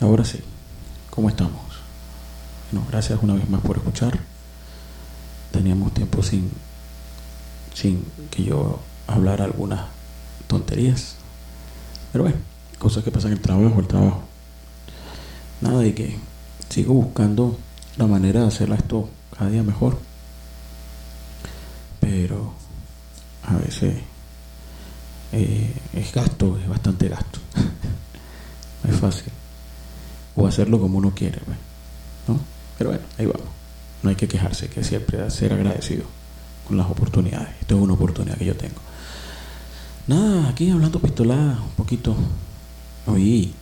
Ahora sí, ¿cómo estamos? Bueno, gracias una vez más por escuchar. Teníamos tiempo sin, sin que yo hablara algunas tonterías. Pero bueno, cosas que pasan en el trabajo, el trabajo. Nada de que sigo buscando la manera de hacer esto cada día mejor. Pero a veces eh, es gasto, es bastante gasto. no es fácil. O hacerlo como uno quiere, pues, ¿no? Pero bueno, ahí vamos. No hay que quejarse, que siempre ser agradecido con las oportunidades. Esto es una oportunidad que yo tengo. Nada, aquí hablando pistolada un poquito. Oí,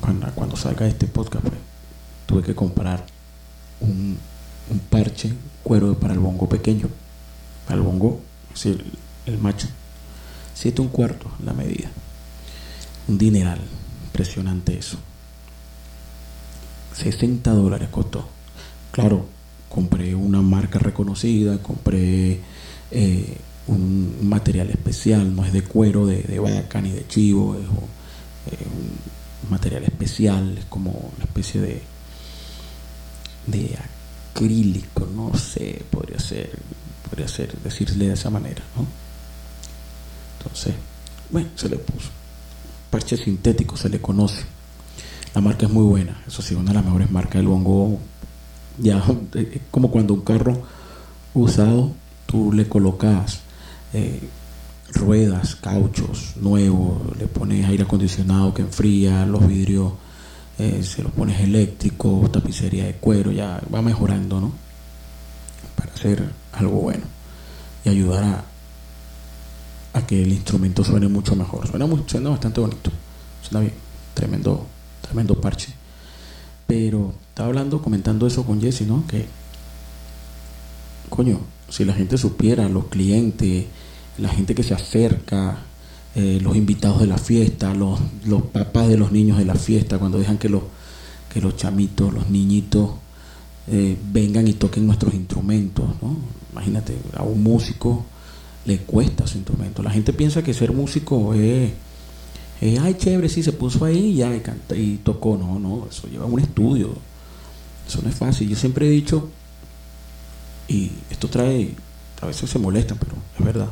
cuando, cuando salga este podcast, pues, tuve que comprar un, parche, cuero para el bongo pequeño. Para el bongo, es el, el macho. Siete un cuarto la medida. Un dineral. Impresionante eso. 60 dólares costó. Claro, compré una marca reconocida, compré eh, un material especial, no es de cuero de, de vaca ni de chivo, es eh, un material especial, es como una especie de, de acrílico, no sé, podría ser, podría ser decirle de esa manera. Entonces, bueno, se le puso. Parche sintético se le conoce. La marca es muy buena, eso sí, una de las mejores marcas del bongo. Ya, es como cuando un carro usado, tú le colocas eh, ruedas, cauchos nuevos, le pones aire acondicionado que enfría, los vidrios eh, se los pones eléctrico, tapicería de cuero, ya va mejorando, ¿no? Para hacer algo bueno y ayudar a, a que el instrumento suene mucho mejor. Suena, suena bastante bonito, suena bien, tremendo, tremendo parche. Pero estaba hablando, comentando eso con Jesse, ¿no? Que, coño, si la gente supiera, los clientes, la gente que se acerca, eh, los invitados de la fiesta, los, los papás de los niños de la fiesta, cuando dejan que los, que los chamitos, los niñitos, eh, vengan y toquen nuestros instrumentos, ¿no? Imagínate, a un músico le cuesta su instrumento. La gente piensa que ser músico es, ay, chévere, sí, se puso ahí y ya y, canta, y tocó. No, no, eso lleva un estudio. Eso no es fácil. Yo siempre he dicho, y esto trae, a veces se molestan, pero es verdad.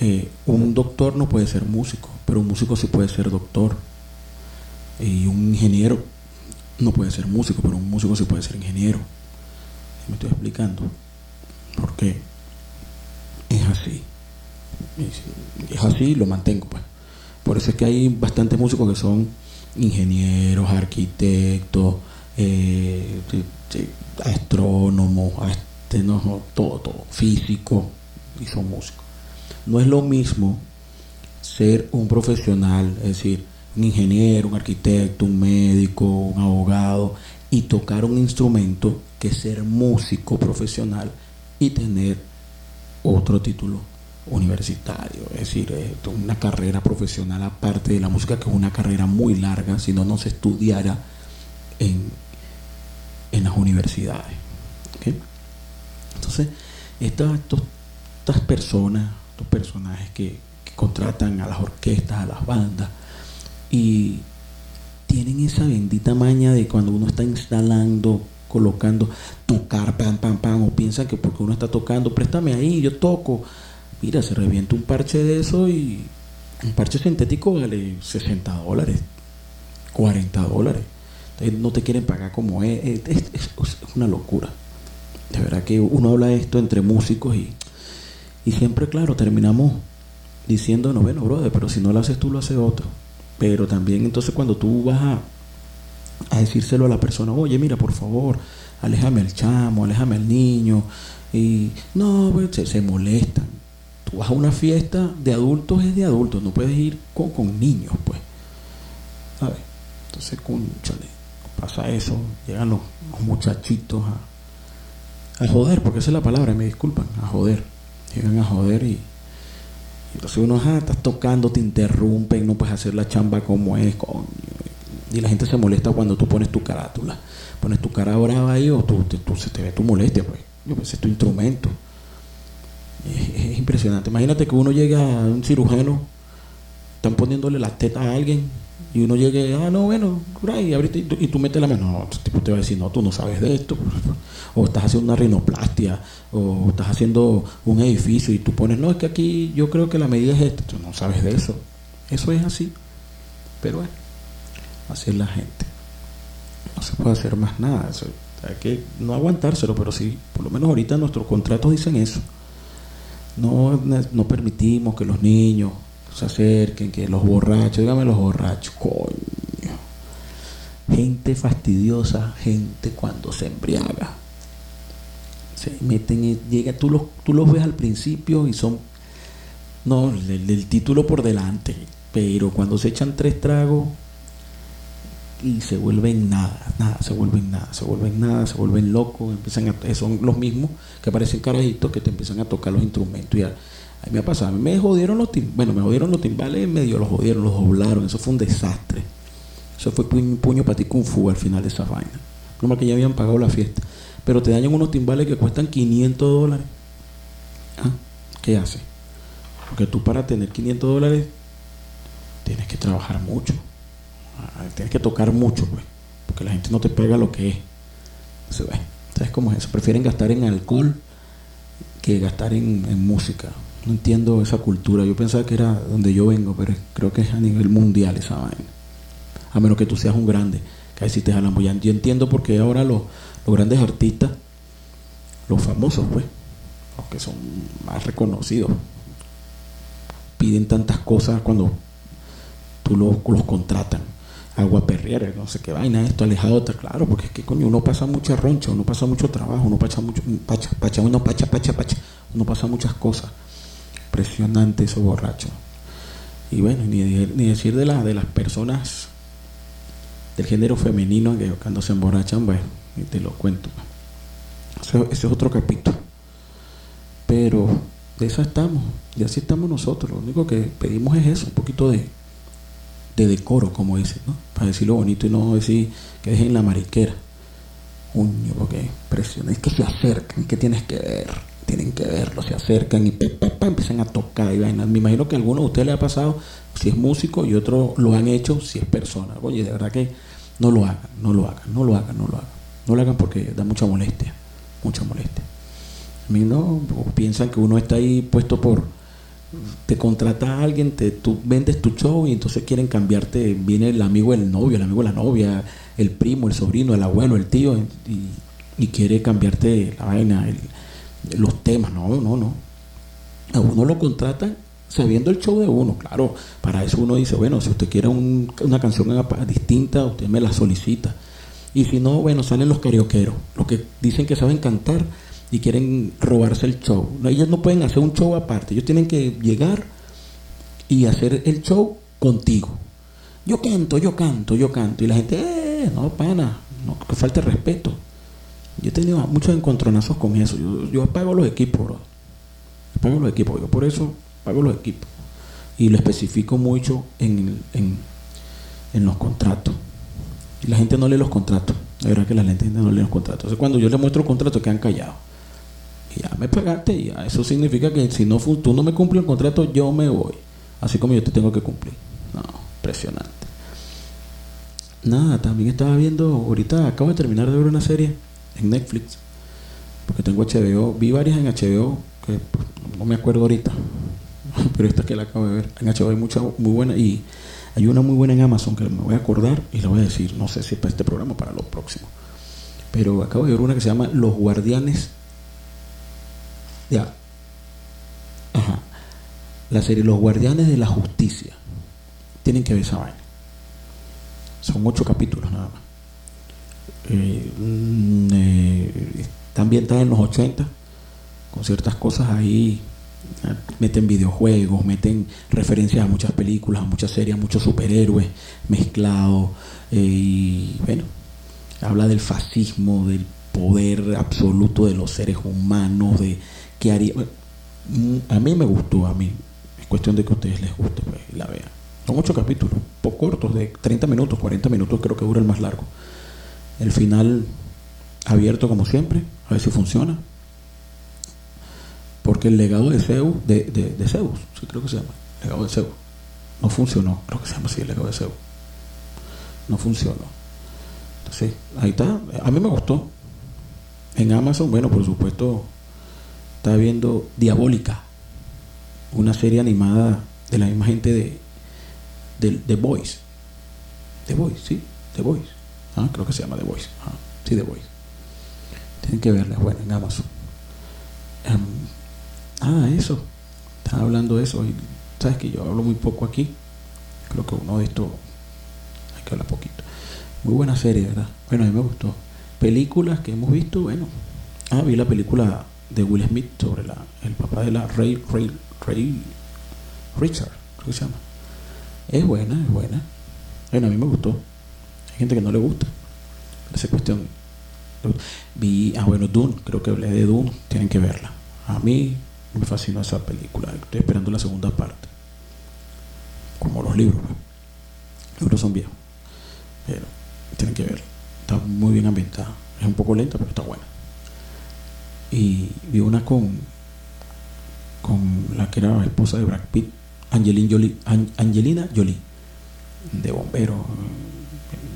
Eh, un doctor no puede ser músico, pero un músico sí puede ser doctor. Y un ingeniero no puede ser músico, pero un músico sí puede ser ingeniero. ¿Me estoy explicando? Porque es así. Es así lo mantengo, pues. Por eso es que hay bastantes músicos que son ingenieros, arquitectos, eh, astrónomos, todo, todo, físicos, y son músicos. No es lo mismo ser un profesional, es decir, un ingeniero, un arquitecto, un médico, un abogado, y tocar un instrumento que ser músico profesional y tener otro título universitario, es decir, una carrera profesional aparte de la música, que es una carrera muy larga, si no, no se estudiara en, en las universidades. Entonces, estas, estas personas, estos personajes que contratan a las orquestas, a las bandas, y tienen esa bendita maña de cuando uno está instalando colocando, tocar, pam, pam, pam, o piensan que porque uno está tocando, préstame ahí, yo toco. Mira, se revienta un parche de eso y un parche sintético vale 60 dólares, 40 dólares. Entonces no te quieren pagar como es, es, una locura. De verdad que uno habla de esto entre músicos y, y siempre, claro, terminamos diciendo, no, bueno, brother, pero si no lo haces tú, lo hace otro. Pero también entonces cuando tú vas a a decírselo a la persona, oye, mira, por favor, aléjame al chamo, aléjame al niño. Y no, pues, se, se, molestan. Tú vas a una fiesta de adultos, es de adultos, no puedes ir con, con niños, pues. ¿Sabes? Entonces, conchale, pasa eso, llegan los, los muchachitos a, a, joder, porque esa es la palabra, me disculpan, a joder. Llegan a joder y, y entonces uno, ah, estás tocando, te interrumpen, no puedes hacer la chamba como es, coño y la gente se molesta cuando tú pones tu carátula. Pones tu cara brava ahí o tú, tú, se te ve tu molestia, pues. Yo pensé, es tu instrumento. Es, es, impresionante. Imagínate que uno llega a un cirujano, están poniéndole la teta a alguien y uno llegue, ah, no, bueno, y, abriste, y, tú, metes la mano, no, este tipo te va a decir, no, tú no sabes de esto, o estás haciendo una rinoplastia, o estás haciendo un edificio y tú pones, no, es que aquí yo creo que la medida es esta, tú no sabes de eso, eso es así, pero bueno, así es la gente, no se puede hacer más nada, hay que no aguantárselo, pero sí, por lo menos ahorita nuestros contratos dicen eso, no, no permitimos que los niños se acerquen, que los borrachos, dígame los borrachos, coño. Gente fastidiosa, gente cuando se embriaga. Se meten, llega, tú los, tú los ves al principio y son, no, el, título por delante, pero cuando se echan tres tragos y se vuelven nada, nada, se vuelven nada, se vuelven nada, se vuelven locos, empiezan a, son los mismos que parecen carajitos que te empiezan a tocar los instrumentos y a, a mí me ha pasado, me jodieron los timbales, bueno, me jodieron los timbales, medio los jodieron, los doblaron, eso fue un desastre. Eso fue un puño, para ti kung fu al final de esa vaina. No que ya habían pagado la fiesta. Pero te dañan unos timbales que cuestan 500 dólares. ¿Ah? ¿Qué hace? Porque tú para tener 500 dólares tienes que trabajar mucho. Ah, tienes que tocar mucho, pues. Porque la gente no te pega lo que es. ¿Sabes cómo es eso? Prefieren gastar en alcohol que gastar en música no entiendo esa cultura. Yo pensaba que era donde yo vengo, pero creo que es a nivel mundial esa vaina. A menos que tú seas un grande, que ahí sí te jalan. Yo entiendo porque ahora los, los grandes artistas, los famosos, pues, los que son más reconocidos, piden tantas cosas cuando tú los, los contratan. Agua perriera, no sé qué vaina, esto alejado, claro, porque es que coño, uno pasa mucha roncha, uno pasa mucho trabajo, uno pasa mucho, pacha, pacha, uno pacha, pacha, pacha, uno pasa muchas cosas impresionante esos borrachos. Y bueno, ni, decir de, la, de las personas del género femenino que cuando se emborrachan, bueno, te lo cuento. Ese, es otro capítulo. Pero de eso estamos, y así estamos nosotros. Lo único que pedimos es eso, un poquito de, de decoro, como dicen, ¿no? Para decirlo bonito y no decir que dejen la mariquera. Uño, porque presión, es que se acercan, que tienes que ver tienen que verlo, se acercan y empiezan a tocar y vainas. Me imagino que a alguno de ustedes le ha pasado si es músico y otros lo han hecho si es persona. Oye, de verdad que no lo hagan, no lo hagan, no lo hagan, no lo hagan. No lo hagan porque da mucha molestia, mucha molestia. A mí no, piensan que uno está ahí puesto por, te contrata a alguien, te, tú vendes tu show y entonces quieren cambiarte, viene el amigo del novio, el amigo de la novia, el primo, el sobrino, el abuelo, el tío, y, quiere cambiarte la vaina, los temas, no, no, no. A uno lo contratan sabiendo el show de uno, claro, para eso uno dice, bueno, si usted quiere una canción distinta, usted me la solicita. Y si no, bueno, salen los carioqueros, los que dicen que saben cantar y quieren robarse el show. Ellos no pueden hacer un show aparte, ellos tienen que llegar y hacer el show contigo. Yo canto, yo canto, yo canto. Y la gente, eh, no, pana, no, que falte respeto. Yo he tenido muchos encontronazos con eso. Yo, yo pago los equipos, bro. Yo pago los equipos. Yo por eso pago los equipos. Y lo especifico mucho en, en, los contratos. Y la gente no lee los contratos. La verdad que la gente no lee los contratos. Entonces cuando yo les muestro el contrato quedan callados. Ya me pagaste y ya. Eso significa que si no tú no me cumples el contrato, yo me voy. Así como yo te tengo que cumplir. No, impresionante. Nada, también estaba viendo, ahorita acabo de terminar de ver una serie en Netflix, porque tengo HBO, vi varias en HBO, que pues, no me acuerdo ahorita, pero esta que la acabo de ver, en HBO hay mucha muy buena y hay una muy buena en Amazon que me voy a acordar y la voy a decir, no sé si para este programa o para lo próximo. Pero acabo de ver una que se llama Los Guardianes. Ya. Ajá. La serie Los Guardianes de la Justicia. Tienen que ver esa vaina. Son ocho capítulos nada más eh, mm, eh, está en los 80, con ciertas cosas ahí, eh, meten videojuegos, meten referencias a muchas películas, a muchas series, a muchos superhéroes mezclados, eh, y bueno, habla del fascismo, del poder absoluto de los seres humanos, de qué haría... Mm, a mí me gustó, a mí, es cuestión de que a ustedes les guste pues, la vean. Son ocho capítulos, poco cortos, de 30 minutos, 40 minutos creo que dura el más largo. El final abierto como siempre, a ver si funciona. Porque el legado de Zeus, de, de, Zeus, sí creo que se llama, legado de Zeus, no funcionó, creo que se llama así el legado de Zeus. no funcionó. Entonces, ahí está. A mí me gustó. En Amazon, bueno, por supuesto, estaba viendo Diabólica, una serie animada de la misma gente de, de The Voice. The Voice, sí, The Voice. Ah, creo que se llama The Voice. Ah, sí, The Voice. Tienen que verla, bueno, en Amazon. ah, eso. Estaba hablando de eso. Y sabes que yo hablo muy poco aquí. Creo que uno de estos hay que hablar poquito. Muy buena serie, ¿verdad? Bueno, a mí me gustó. Películas que hemos visto, bueno. Ah, vi la película de Will Smith sobre la, el papá de la Ray, Ray, Ray Richard, creo que se llama. Es buena, es buena. Bueno, a mí me gustó. Hay gente que no le gusta. Esa cuestión. Vi, ah, bueno, Dune, creo que hablé de Dune, tienen que verla. A mí me fascinó esa película. Estoy esperando la segunda parte. Como los libros. Pues. Los libros son viejos. Pero tienen que verla. Está muy bien ambientada. Es un poco lenta, pero está buena. Y vi una con con la que era la esposa de Brad Pitt, Angelina Jolie, Angelina Jolie de bombero.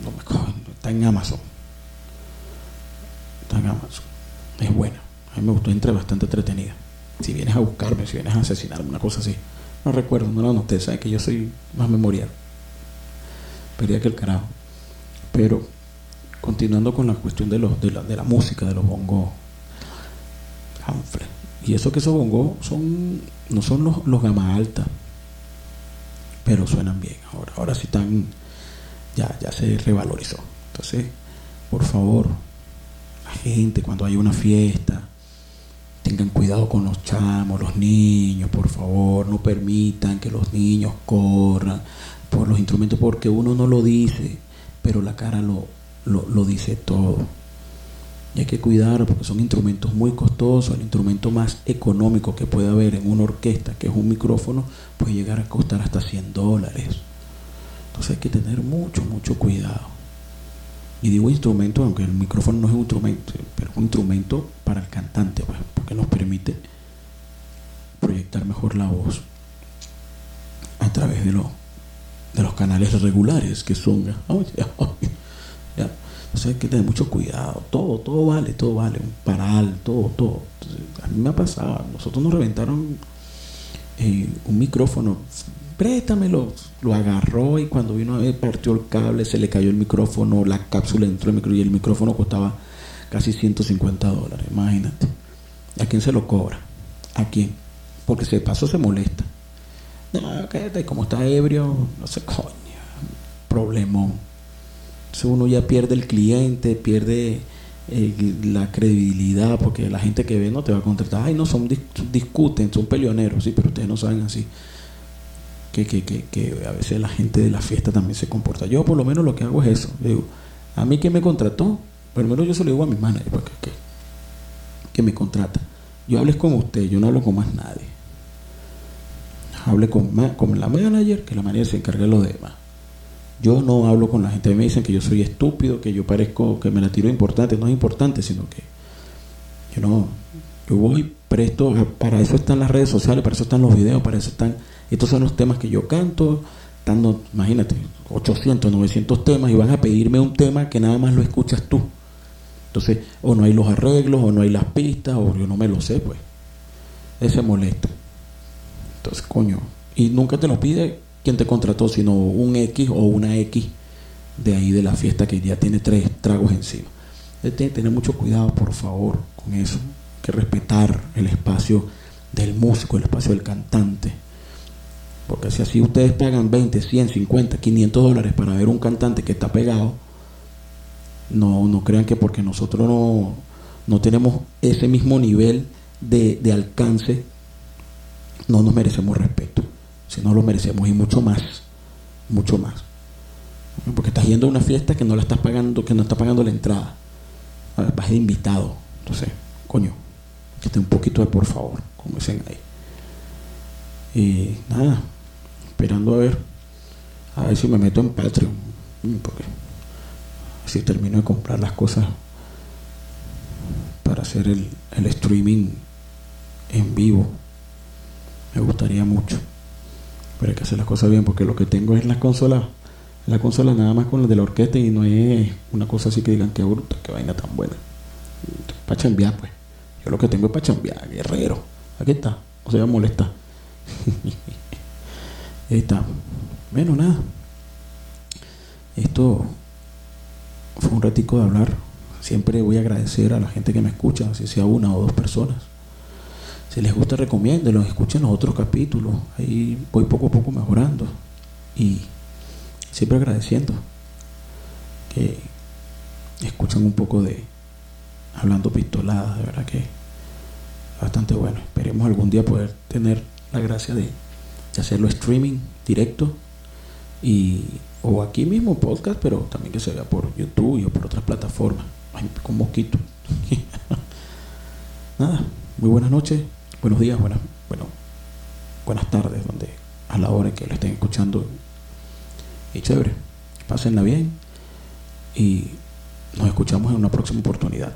No me está en Amazon. Está en Amazon. Es buena. A mí me gustó, entre bastante entretenida. Si vienes a buscarme, si vienes a asesinarme, una cosa así. No recuerdo, no lo noté, sabes que yo soy más memorial. Perdía que el carajo. Pero continuando con la cuestión de, los, de, la, de la música, de los bongos, Y eso que esos son, no son los, los gama alta, pero suenan bien. Ahora, ahora sí están, ya, ya se revalorizó. Entonces, por favor, la gente cuando hay una fiesta, tengan cuidado con los chamos, los niños, por favor, no permitan que los niños corran por los instrumentos porque uno no lo dice, pero la cara lo, lo, lo dice todo. Y hay que cuidar porque son instrumentos muy costosos. El instrumento más económico que puede haber en una orquesta, que es un micrófono, puede llegar a costar hasta 100 dólares. Entonces hay que tener mucho, mucho cuidado. Y digo instrumento, aunque el micrófono no es un instrumento, pero un instrumento para el cantante, pues, porque nos permite proyectar mejor la voz a través de, de los canales regulares que son. Entonces hay que tener mucho cuidado. Todo, todo vale, todo vale. Un paral, todo, todo. a mí me ha pasado. Nosotros nos reventaron eh, un micrófono. Préstamelo. Lo agarró y cuando vino a ver partió el cable, se le cayó el micrófono, la cápsula entró el micrófono y el micrófono costaba casi 150 dólares. Imagínate. ¿A quién se lo cobra? ¿A quién? Porque si de paso se molesta. No, quédate, como está ebrio, no sé, coño. Problemón uno ya pierde el cliente, pierde eh, la credibilidad, porque la gente que ve no te va a contratar. Ay, no, son discuten, son peleoneros, sí, pero ustedes no saben así. Que, que, que, que, a veces la gente de la fiesta también se comporta. Yo por lo menos lo que hago es eso. A mí que me contrató, primero yo se lo digo a mi manager, porque, que, que me contrata. Yo hables con usted, yo no hablo con más nadie. Hable con, con la manager, que la manager se encargue de lo demás. Yo no hablo con la gente, me dicen que yo soy estúpido, que yo parezco, que me la tiro importante, no es importante, sino que yo no, yo voy presto, para eso están las redes sociales, para eso están los videos, para eso están, estos son los temas que yo canto, estando, imagínate, 800, 900 temas y van a pedirme un tema que nada más lo escuchas tú. Entonces, o no hay los arreglos, o no hay las pistas, o yo no me lo sé, pues. Ese molesta. Entonces, coño, y nunca te lo pide quien te contrató, sino un X o una X de ahí de la fiesta que ya tiene tres tragos encima. Que tener mucho cuidado, por favor, con eso. Hay que respetar el espacio del músico, el espacio del cantante. Porque si así ustedes pagan 20, 100, 50, 500 dólares para ver un cantante que está pegado, no, no crean que porque nosotros no, no tenemos ese mismo nivel de alcance, no nos merecemos respeto si no lo merecemos y mucho más, mucho más. Porque estás yendo a una fiesta que no la estás pagando, que no estás pagando la entrada. Vas de invitado. Entonces, coño, que esté un poquito de por favor, como dicen ahí. Y nada, esperando a ver, a ver si me meto en Patreon, porque si termino de comprar las cosas para hacer el, el streaming en vivo. Me gustaría mucho. Pero hay que hacer las cosas bien porque lo que tengo es las consolas la consola nada más con la de la orquesta y no es una cosa así que digan que bruta, que vaina tan buena. Para chambear, pues. Yo lo que tengo es para chambear, guerrero. Aquí está, no se va a molestar. Ahí está. Bueno, nada. Esto fue un ratico de hablar. Siempre voy a agradecer a la gente que me escucha, si sea una o dos personas. Si les gusta, recomiéndenlo, escuchen los otros capítulos. Ahí voy poco a poco mejorando. Y siempre agradeciendo que escuchan un poco de hablando pistoladas, de verdad que bastante bueno. Esperemos algún día poder tener la gracia de, hacerlo streaming directo y o aquí mismo podcast, pero también que se vea por YouTube o por otras plataformas. con mosquito. Nada, muy buenas noches, buenos días, buenas, bueno, buenas tardes, donde a la hora que lo estén escuchando y chévere. Pásenla bien y nos escuchamos en una próxima oportunidad.